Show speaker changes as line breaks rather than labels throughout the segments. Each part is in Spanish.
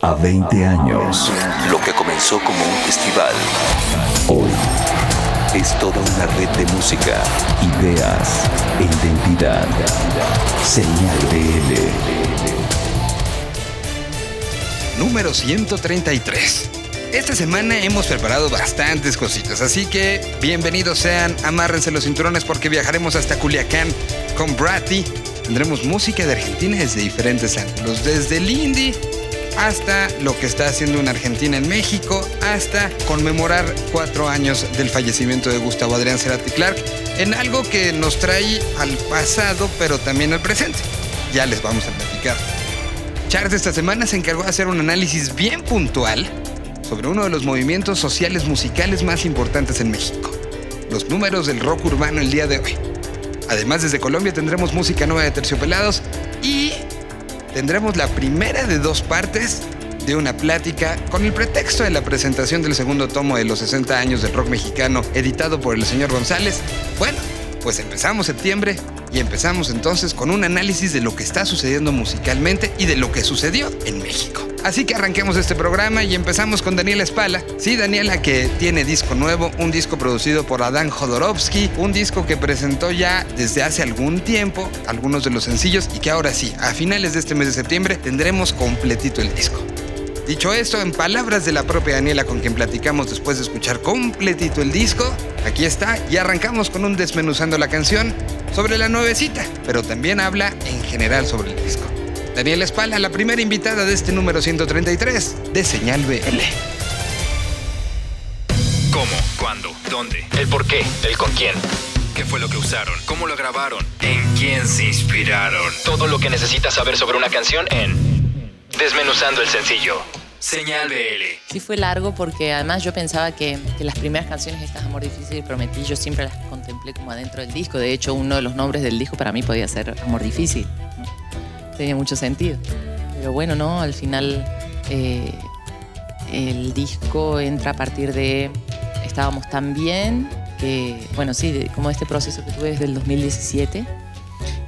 A 20 años, lo que comenzó como un festival, hoy es toda una red de música, ideas e identidad. Señal BL.
Número 133. Esta semana hemos preparado bastantes cositas, así que bienvenidos sean, amárrense los cinturones porque viajaremos hasta Culiacán con Bratty. Tendremos música de Argentina desde diferentes ángulos, desde el indie hasta lo que está haciendo una Argentina en México, hasta conmemorar cuatro años del fallecimiento de Gustavo Adrián Cerati Clark, en algo que nos trae al pasado, pero también al presente. Ya les vamos a platicar. Charles esta semana se encargó de hacer un análisis bien puntual sobre uno de los movimientos sociales musicales más importantes en México, los números del rock urbano el día de hoy. Además, desde Colombia tendremos música nueva de Terciopelados tendremos la primera de dos partes de una plática con el pretexto de la presentación del segundo tomo de los 60 años del rock mexicano editado por el señor González. Bueno, pues empezamos septiembre y empezamos entonces con un análisis de lo que está sucediendo musicalmente y de lo que sucedió en México. Así que arranquemos este programa y empezamos con Daniela Espala. Sí, Daniela que tiene disco nuevo, un disco producido por Adán Jodorowsky, un disco que presentó ya desde hace algún tiempo algunos de los sencillos y que ahora sí, a finales de este mes de septiembre tendremos completito el disco. Dicho esto, en palabras de la propia Daniela con quien platicamos después de escuchar completito el disco, aquí está y arrancamos con un desmenuzando la canción sobre la nuevecita, pero también habla en general sobre el disco. Daniela Espala, la primera invitada de este número 133 de Señal BL.
¿Cómo? ¿Cuándo? ¿Dónde? ¿El por qué? ¿El con quién? ¿Qué fue lo que usaron? ¿Cómo lo grabaron? ¿En quién se inspiraron? Todo lo que necesitas saber sobre una canción en Desmenuzando el sencillo. Señal BL.
Sí fue largo porque además yo pensaba que, que las primeras canciones, estas Amor Difícil y Prometí, yo siempre las contemplé como adentro del disco. De hecho, uno de los nombres del disco para mí podía ser Amor Difícil. Tenía mucho sentido. Pero bueno, ¿no? Al final eh, el disco entra a partir de Estábamos tan bien, que, bueno, sí, como este proceso que tuve desde el 2017.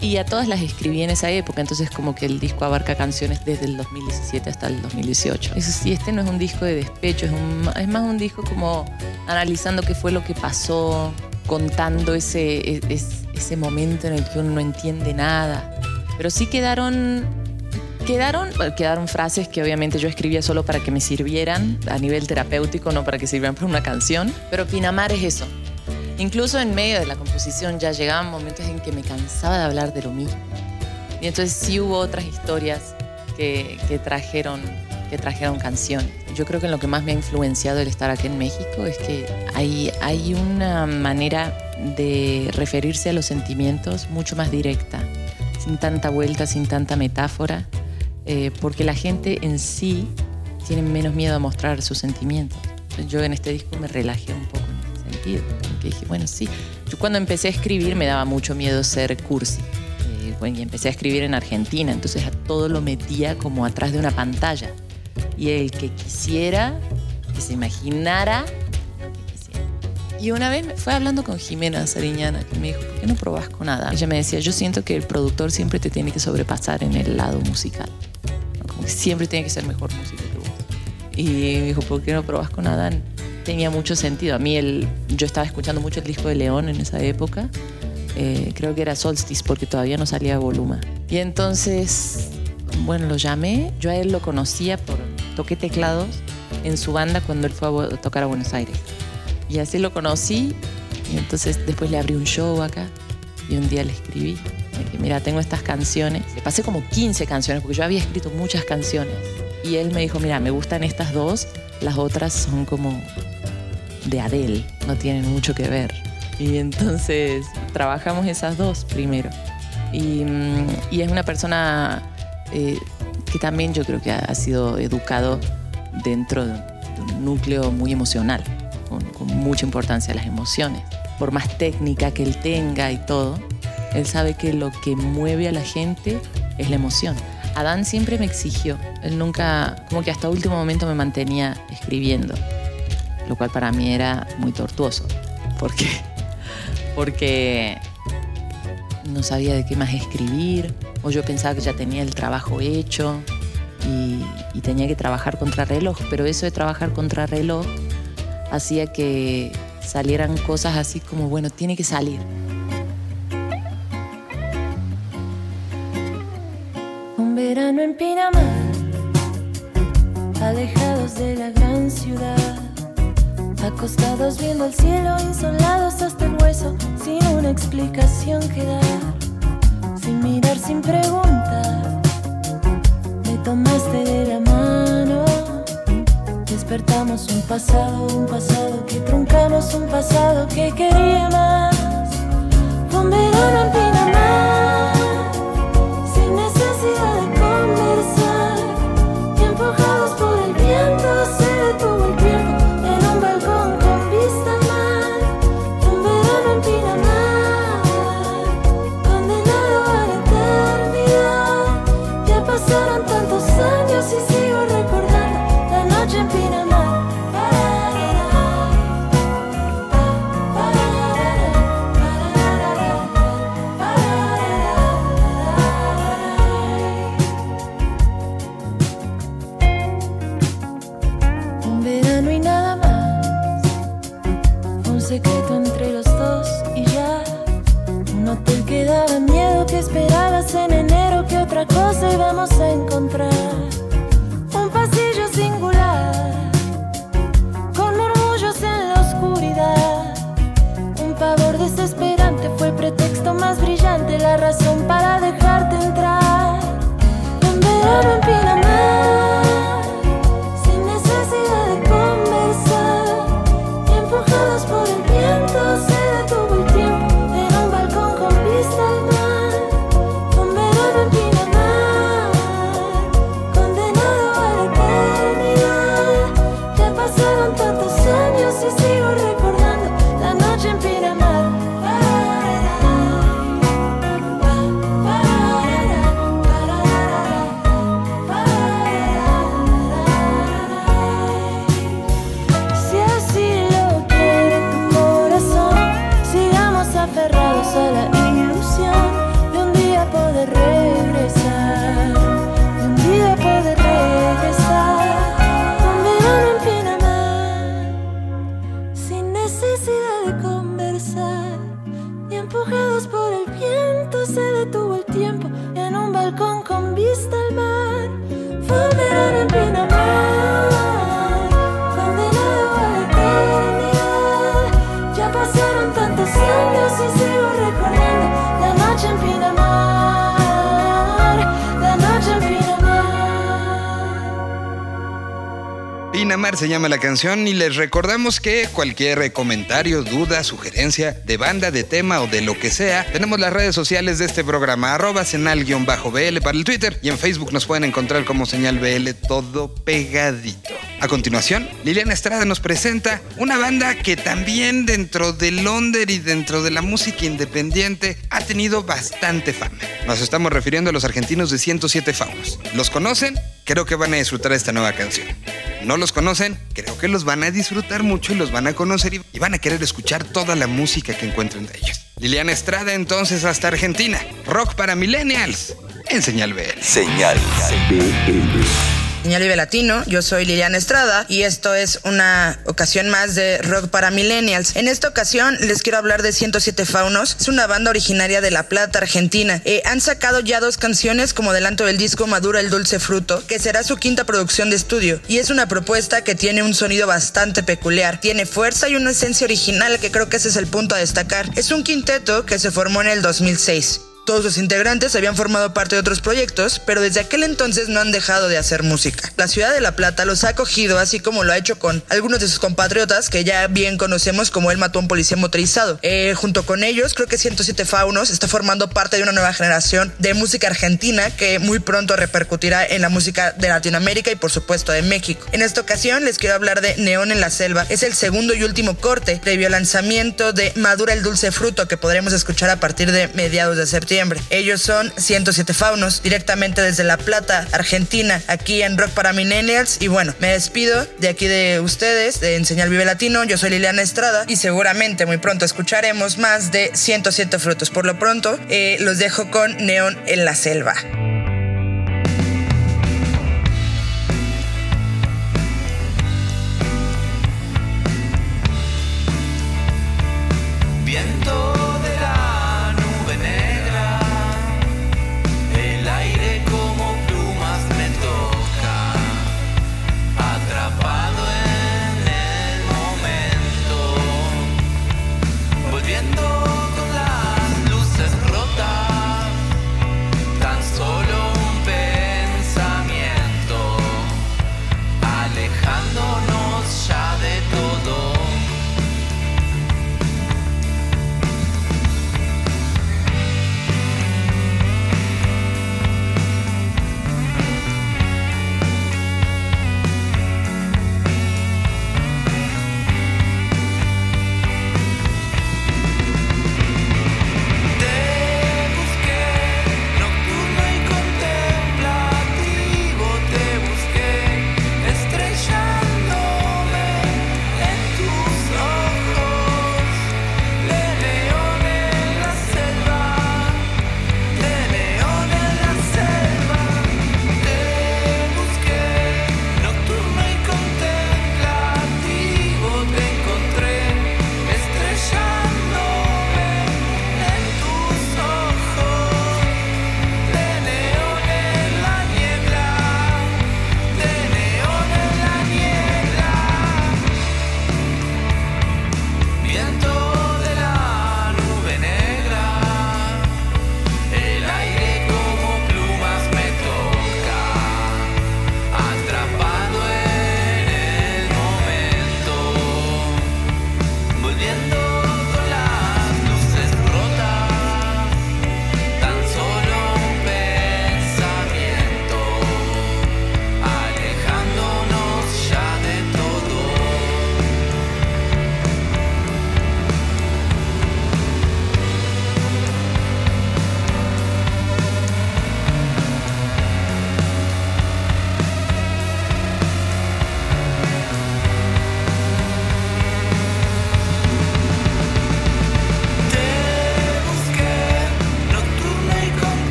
Y a todas las escribí en esa época, entonces como que el disco abarca canciones desde el 2017 hasta el 2018. Eso sí, este no es un disco de despecho, es, un- es más un disco como analizando qué fue lo que pasó, contando ese, e- es- ese momento en el que uno no entiende nada. Pero sí quedaron, quedaron, quedaron frases que obviamente yo escribía solo para que me sirvieran a nivel terapéutico, no para que sirvieran para una canción. Pero Pinamar es eso, Incluso en medio de la composición ya llegaban momentos en que me cansaba de hablar de lo mismo. Y entonces sí hubo otras historias que, que trajeron, que trajeron canción. Yo creo que lo que más me ha influenciado el estar aquí en México es que hay, hay una manera de referirse a los sentimientos mucho más directa, sin tanta vuelta, sin tanta metáfora, eh, porque la gente en sí tiene menos miedo a mostrar sus sentimientos. Yo en este disco me relajé un poco en ese sentido, porque dije, bueno, sí. Yo cuando empecé a escribir me daba mucho miedo ser cursi. Eh, bueno, y empecé a escribir en Argentina, entonces a todo lo metía como atrás de una pantalla. Y el que quisiera, que se imaginara. Y una vez fue hablando con Jimena Sariñana, que me dijo, ¿por qué no probás con nada? Ella me decía, yo siento que el productor siempre te tiene que sobrepasar en el lado musical. siempre tiene que ser mejor músico que vos. Y me dijo, ¿por qué no probás con Adán? Tenía mucho sentido. A mí, el, yo estaba escuchando mucho el disco de León en esa época. Eh, creo que era Solstice, porque todavía no salía Voluma. Y entonces, bueno, lo llamé. Yo a él lo conocía por. Toqué teclados en su banda cuando él fue a tocar a Buenos Aires. Y así lo conocí. Y entonces después le abrí un show acá. Y un día le escribí. Mira, tengo estas canciones. Le pasé como 15 canciones, porque yo había escrito muchas canciones. Y él me dijo, mira, me gustan estas dos. Las otras son como de Adele. No tienen mucho que ver. Y entonces trabajamos esas dos primero. Y, mm, es una persona eh, que también yo creo que ha, ha sido educado dentro de un núcleo muy emocional, mucha importancia a las emociones. Por más técnica que él tenga y todo, él sabe que lo que mueve a la gente es la emoción. Adán siempre me exigió, él nunca, como que hasta último momento me mantenía escribiendo, lo cual para mí era muy tortuoso, porque, porque no sabía de qué más escribir, o yo pensaba que ya tenía el trabajo hecho, y, tenía que trabajar contra reloj, pero eso de trabajar contra reloj hacía que salieran cosas así como, bueno, tiene que salir.
Un verano en Pinamar, alejados de la gran ciudad, acostados viendo el cielo, insolados hasta el hueso, sin una explicación que dar, sin mirar, sin preguntar. Me tomaste de la mano, despertamos un pasado, un pasado que truncamos, un pasado que quería más. En Pinamar se
llama la canción y les recordamos que cualquier comentario, duda, sugerencia de banda, de tema o de lo que sea, tenemos las redes sociales de este programa, arroba senal-bl para el Twitter y en Facebook nos pueden encontrar como señal BL todo pegadito. A continuación, Liliana Estrada nos presenta una banda que también dentro del under y dentro de la música independiente ha tenido bastante fama. Nos estamos refiriendo a los argentinos de 107 Faunos. ¿Los conocen? Creo que van a disfrutar esta nueva canción. ¿No los conocen? Creo que los van a disfrutar mucho y los van a conocer y van a querer escuchar toda la música que encuentren de ellos. Liliana Estrada entonces hasta Argentina. Rock para millennials. En Señal BL.
Señal BL.
Señal Vive Latino, yo soy Liliana Estrada y esto es una ocasión más de Rock para Millennials. En esta ocasión les quiero hablar de 107 Faunos, es una banda originaria de La Plata, Argentina. Eh, han sacado ya dos canciones como adelanto del disco Madura el Dulce Fruto, que será su quinta producción de estudio y es una propuesta que tiene un sonido bastante peculiar, tiene fuerza y una esencia original que creo que ese es el punto a destacar. Es un quinteto que se formó en el 2006. Todos sus integrantes habían formado parte de otros proyectos, pero desde aquel entonces no han dejado de hacer música. La ciudad de La Plata los ha acogido, así como lo ha hecho con algunos de sus compatriotas que ya bien conocemos como el mató a un policía motorizado. Eh, junto con ellos, creo que 107 Faunos está formando parte de una nueva generación de música argentina que muy pronto repercutirá en la música de Latinoamérica y por supuesto de México. En esta ocasión les quiero hablar de Neón en la Selva. Es el segundo y último corte previo al lanzamiento de Madura el Dulce Fruto que podremos escuchar a partir de mediados de septiembre. Ellos son 107 Faunos, directamente desde La Plata, Argentina, aquí en Rock para Millennials. Y bueno, me despido de aquí de ustedes, de Enseñar Vive Latino. Yo soy Liliana Estrada y seguramente muy pronto escucharemos más de 107 Frutos. Por lo pronto, eh, los dejo con Neón en la Selva.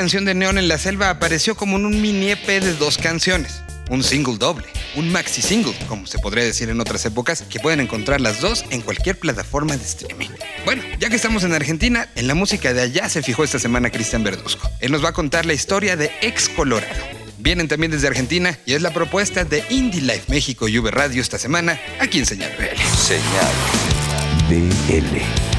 Canción de Neón en la Selva apareció como un mini EP de dos canciones, un single doble, un maxi single, como se podría decir en otras épocas, que pueden encontrar las dos en cualquier plataforma de streaming. Bueno, ya que estamos en Argentina, en la música de allá se fijó esta semana Cristian Verduzco. Él nos va a contar la historia de Ex Colorado. Vienen también desde Argentina y es la propuesta de Indie Life México y V Radio esta semana aquí en Señal BL.
Señal BL.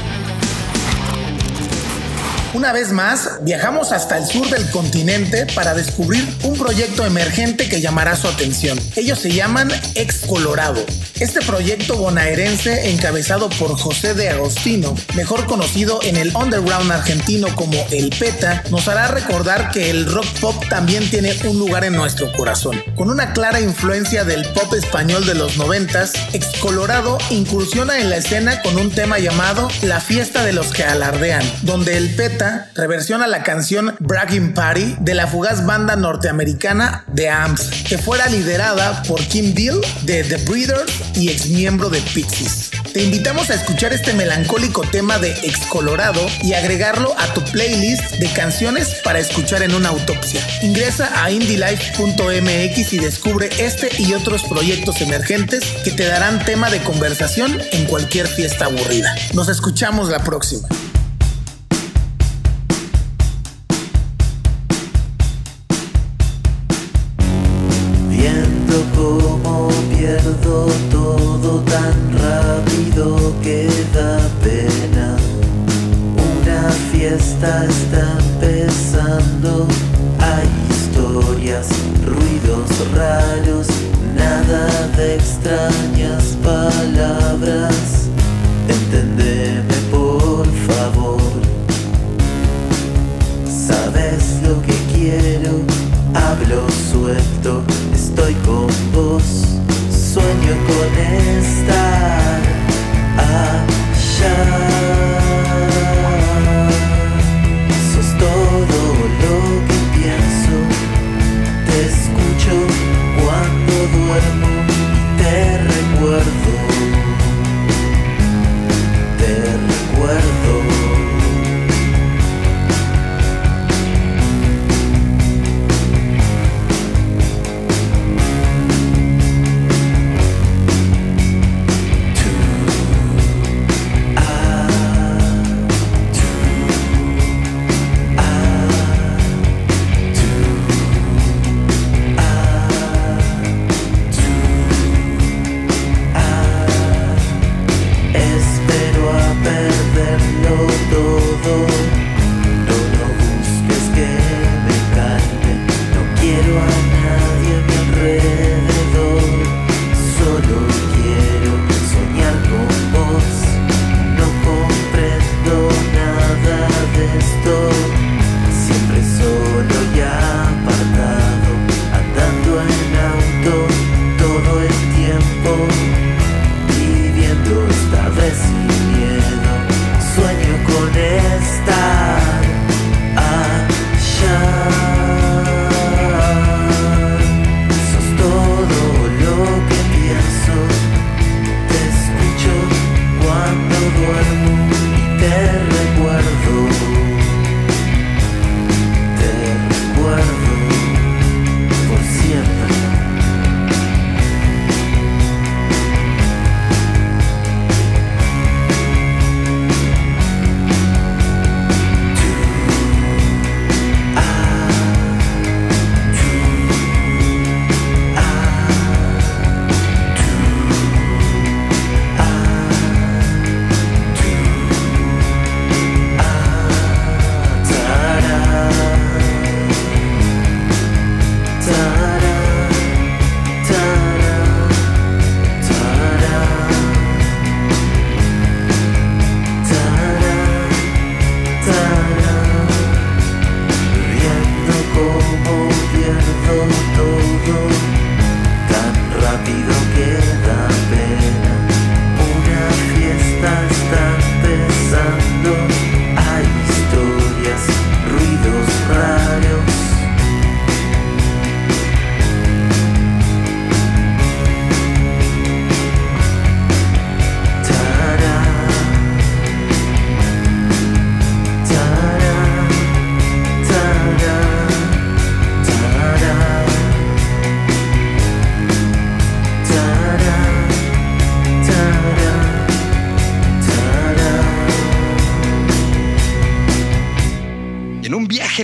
Una vez más, viajamos hasta el sur del continente para descubrir un proyecto emergente que llamará su atención. Ellos se llaman Ex Colorado. Este proyecto bonaerense, encabezado por José de Agostino, mejor conocido en el underground argentino como El Peta, nos hará recordar que el rock pop también tiene un lugar en nuestro corazón. Con una clara influencia del pop español de los noventas, Ex Colorado incursiona en la escena con un tema llamado La fiesta de los que alardean, donde El Peta reversiona la canción Bragging Party de la fugaz banda norteamericana The Amps, que fuera liderada por Kim Deal de The Breeders y ex miembro de Pixies. Te invitamos a escuchar este melancólico tema de Ex Colorado y agregarlo a tu playlist de canciones para escuchar en una autopsia. Ingresa a indylife.mx y descubre este y otros proyectos emergentes que te darán tema de conversación en cualquier fiesta aburrida. Nos escuchamos la próxima.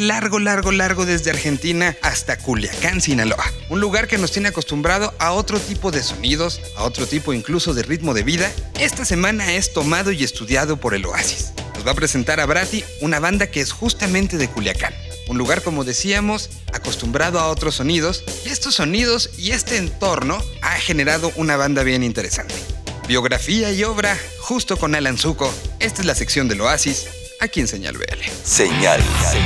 Largo, largo, largo desde Argentina hasta Culiacán, Sinaloa. Un lugar que nos tiene acostumbrado a otro tipo de sonidos, a otro tipo incluso de ritmo de vida. Esta semana es tomado y estudiado por el Oasis. Nos va a presentar a Brati, una banda que es justamente de Culiacán. Un lugar, como decíamos, acostumbrado a otros sonidos, y estos sonidos y este entorno ha generado una banda bien interesante. Biografía y obra, justo con Alan Zuko. Esta es la sección del Oasis, aquí en Señal BL.
Señal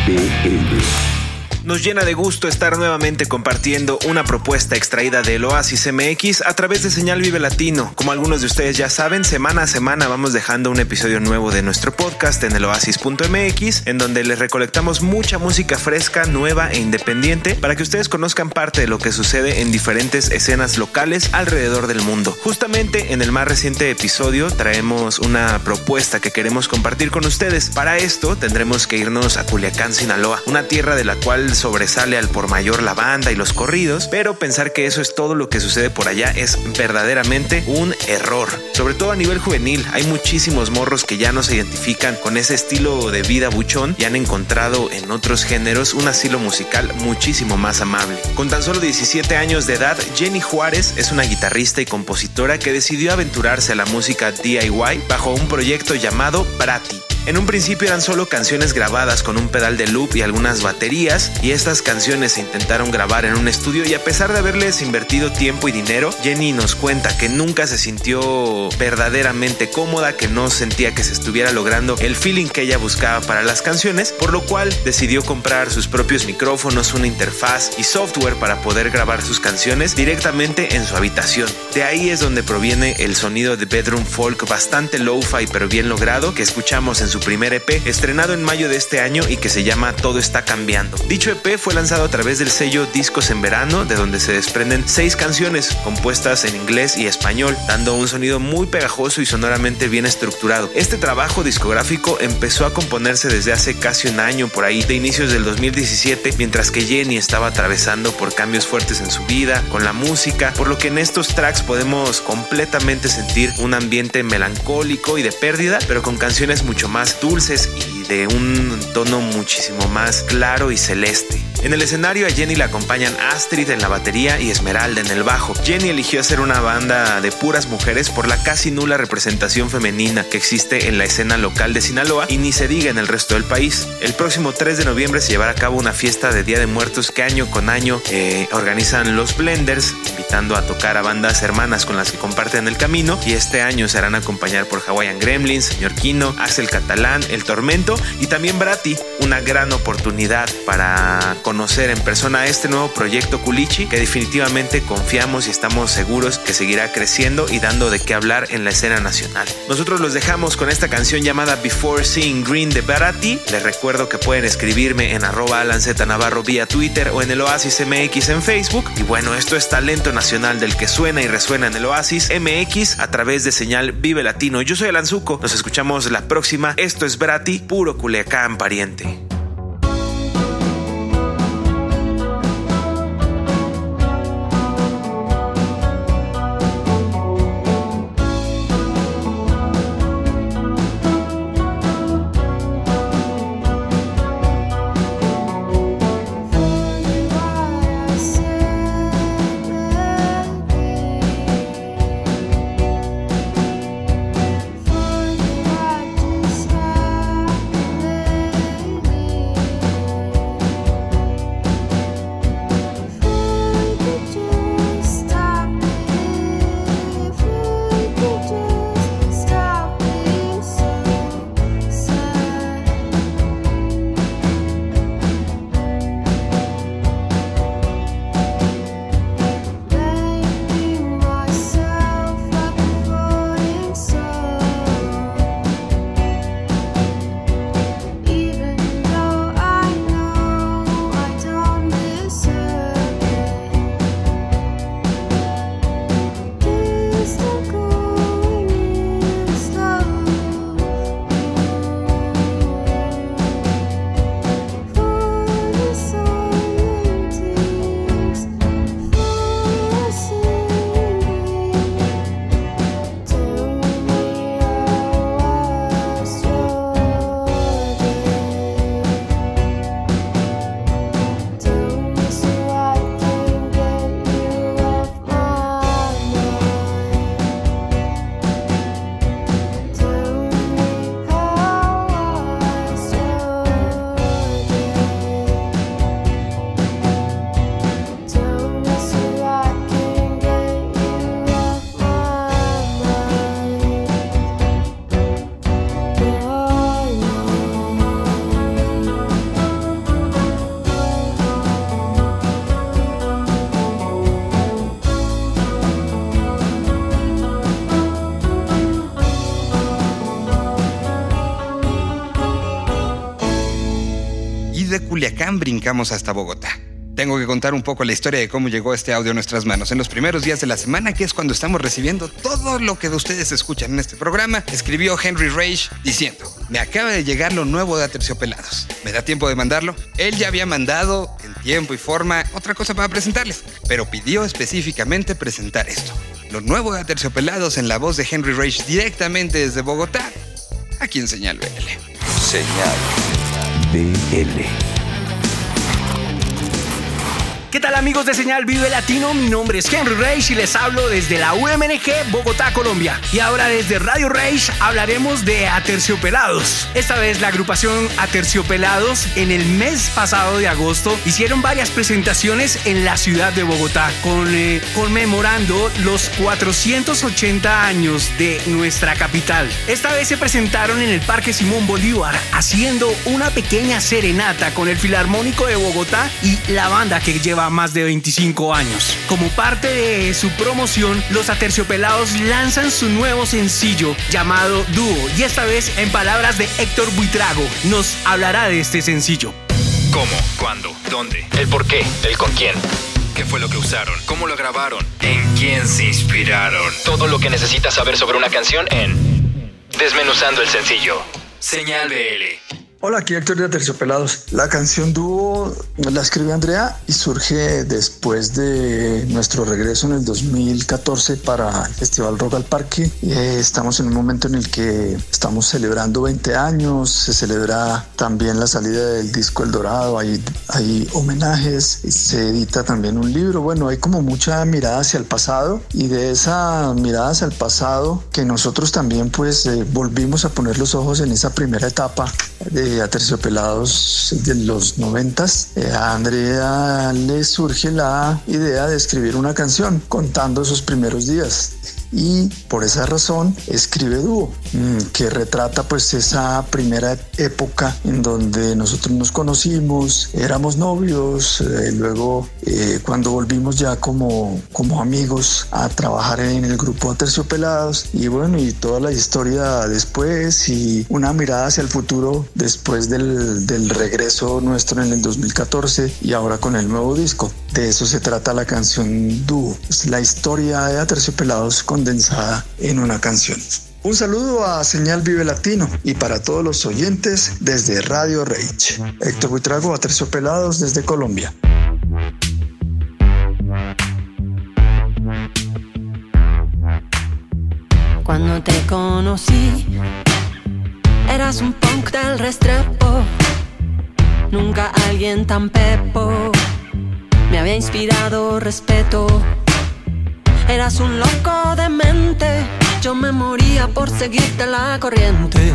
BL.
Nos llena de gusto estar nuevamente compartiendo una propuesta extraída del Oasis MX a través de Señal Vive Latino. Como algunos de ustedes ya saben, semana a semana vamos dejando un episodio nuevo de nuestro podcast en el oasis.mx, en donde les recolectamos mucha música fresca, nueva e independiente para que ustedes conozcan parte de lo que sucede en diferentes escenas locales alrededor del mundo. Justamente en el más reciente episodio traemos una propuesta que queremos compartir con ustedes. Para esto tendremos que irnos a Culiacán, Sinaloa, una tierra de la cual sobresale al por mayor la banda y los corridos, pero pensar que eso es todo lo que sucede por allá es verdaderamente un error. Sobre todo a nivel juvenil, hay muchísimos morros que ya no se identifican con ese estilo de vida buchón y han encontrado en otros géneros un asilo musical muchísimo más amable. Con tan solo 17 años de edad, Jenny Juárez es una guitarrista y compositora que decidió aventurarse a la música DIY bajo un proyecto llamado Brati. En un principio eran solo canciones grabadas con un pedal de loop y algunas baterías, y estas canciones se intentaron grabar en un estudio y a pesar de haberles invertido tiempo y dinero, Jenny nos cuenta que nunca se sintió verdaderamente cómoda, que no sentía que se estuviera logrando el feeling que ella buscaba para las canciones, por lo cual decidió comprar sus propios micrófonos, una interfaz y software para poder grabar sus canciones directamente en su habitación. De ahí es donde proviene el sonido de bedroom folk bastante lo-fi pero bien logrado que escuchamos en su primer EP, estrenado en mayo de este año y que se llama Todo está cambiando. Dicho EP fue lanzado a través del sello Discos en Verano, de donde se desprenden seis canciones compuestas en inglés y español, dando un sonido muy pegajoso y sonoramente bien estructurado. Este trabajo discográfico empezó a componerse desde hace casi un año por ahí, de inicios del 2017, mientras que Jenny estaba atravesando por cambios fuertes en su vida, con la música, por lo que en estos tracks podemos completamente sentir un ambiente melancólico y de pérdida, pero con canciones mucho más dulces y de un tono muchísimo más claro y celeste. En el escenario a Jenny la acompañan Astrid en la batería y Esmeralda en el bajo. Jenny eligió hacer una banda de puras mujeres por la casi nula representación femenina que existe en la escena local de Sinaloa y ni se diga en el resto del país. El próximo 3 de noviembre se llevará a cabo una fiesta de Día de Muertos que año con año eh, organizan los Blenders, invitando a tocar a bandas hermanas con las que comparten el camino y este año se harán acompañar por Hawaiian Gremlins, Señor Kino, Axel Catalán, El Tormento y también Brati, una gran oportunidad para conocer en persona este nuevo proyecto Culichi que definitivamente confiamos y estamos seguros que seguirá creciendo y dando de qué hablar en la escena nacional. Nosotros los dejamos con esta canción llamada Before Seeing Green de Barati. Les recuerdo que pueden escribirme en arroba Alan Z Navarro vía Twitter o en el Oasis MX en Facebook. Y bueno, esto es talento nacional del que suena y resuena en el Oasis MX a través de señal Vive Latino. Yo soy Alan Zuko. Nos escuchamos la próxima. Esto es Brati, puro Culiacán pariente.
Brincamos hasta Bogotá. Tengo que contar un poco la historia de cómo llegó este audio a nuestras manos. En los primeros días de la semana, que es cuando estamos recibiendo todo lo que de ustedes escuchan en este programa, escribió Henry Rage diciendo, me acaba de llegar lo nuevo de Aterciopelados. ¿Me da tiempo de mandarlo? Él ya había mandado en tiempo y forma otra cosa para presentarles, pero pidió específicamente presentar esto. Lo nuevo de Aterciopelados en la voz de Henry Rage directamente desde Bogotá, aquí en Señal BL.
Señal BL.
¿Qué tal amigos de Señal Vive Latino? Mi nombre es Henry Rage y les hablo desde la UMNG Bogotá, Colombia. Y ahora desde Radio Rage hablaremos de Aterciopelados. Esta vez la agrupación Aterciopelados en el mes pasado de agosto hicieron varias presentaciones en la ciudad de Bogotá con, eh, conmemorando los 480 años de nuestra capital. Esta vez se presentaron en el Parque Simón Bolívar haciendo una pequeña serenata con el Filarmónico de Bogotá y la banda que lleva más de 25 años. Como parte de su promoción, los Aterciopelados lanzan su nuevo sencillo llamado Dúo y esta vez en palabras de Héctor Buitrago nos hablará de este sencillo.
¿Cómo? ¿Cuándo? ¿Dónde? ¿El por qué? ¿El con quién? ¿Qué fue lo que usaron? ¿Cómo lo grabaron? ¿En quién se inspiraron? Todo lo que necesitas saber sobre una canción en Desmenuzando el sencillo. Señal BL.
Hola, aquí Héctor de Terciopelados. La canción Dúo la escribe Andrea y surge después de nuestro regreso en el 2014 para el Festival Rock al Parque. Eh, estamos en un momento en el que estamos celebrando 20 años, se celebra también la salida del disco El Dorado, hay, hay homenajes, se edita también un libro. Bueno, hay como mucha mirada hacia el pasado y de esa mirada hacia el pasado que nosotros también pues eh, volvimos a poner los ojos en esa primera etapa de Aterciopelados de los noventas, eh, a Andrea le surge la idea de escribir una canción contando sus primeros días y por esa razón escribe dúo mm, que retrata pues esa primera época en donde nosotros nos conocimos éramos novios eh, luego eh, cuando volvimos ya como como amigos a trabajar en el grupo Aterciopelados y bueno y toda la historia después y una mirada hacia el futuro después del, del regreso nuestro en el 2014 y ahora con el nuevo disco de eso se trata la canción dúo la historia de Aterciopelados con condensada en una canción. Un saludo a Señal Vive Latino y para todos los oyentes desde Radio Rage. Héctor Buitrago a Terciopelados desde Colombia.
Cuando te conocí, eras un punk del restrepo. Nunca alguien tan pepo. Me había inspirado respeto Eras un loco de mente, yo me moría por seguirte la corriente.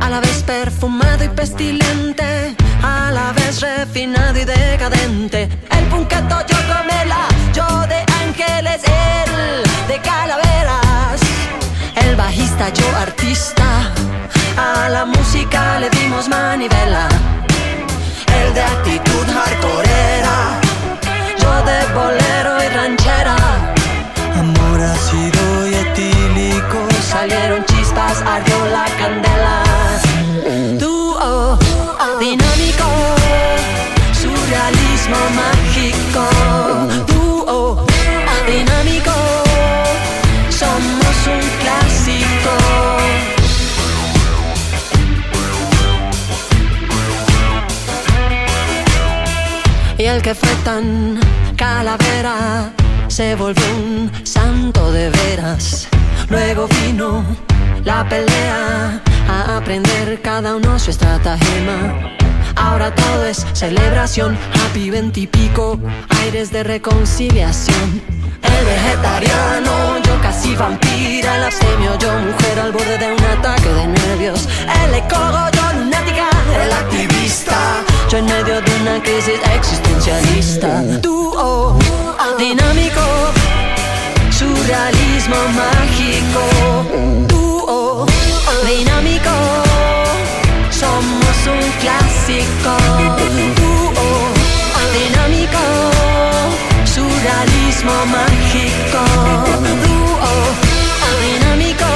A la vez perfumado y pestilente, a la vez refinado y decadente. El punqueto yo comela, yo de ángeles, él de calaveras. El bajista, yo artista, a la música le dimos manivela. De actitud hardcoreera de bolero y ranchera.
Amor ácido y etílico.
Salieron chispas, ardió la candela. Calavera se volvió un santo de veras. Luego vino la pelea a aprender cada uno su estratagema. Ahora todo es celebración, happy veintipico, aires de reconciliación. El vegetariano, yo casi vampira, el abstemio, yo mujer al borde de un ataque de nervios. El ecólogo, activista, yo en medio de una crisis existencialista. Dúo, dinámico, surrealismo mágico. Dúo, dinámico, somos un clásico. Dúo, dinámico, surrealismo mágico. Dúo, dinámico,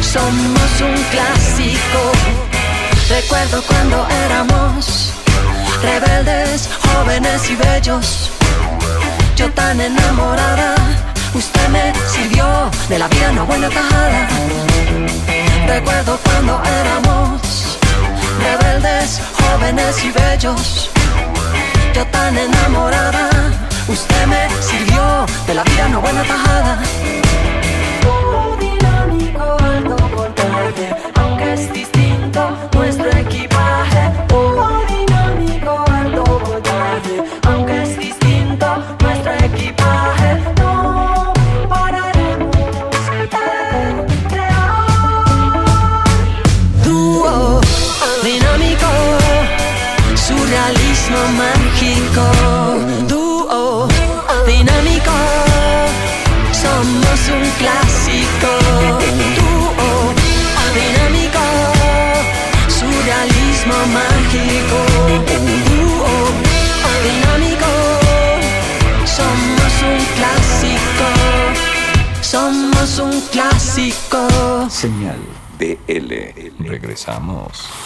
somos un clásico. Recuerdo cuando éramos rebeldes, jóvenes y bellos. Yo tan enamorada, usted me sirvió de la vida una buena tajada. Recuerdo cuando éramos rebeldes, jóvenes y bellos. Yo tan enamorada, usted me sirvió de la vida una buena tajada.
Regresamos.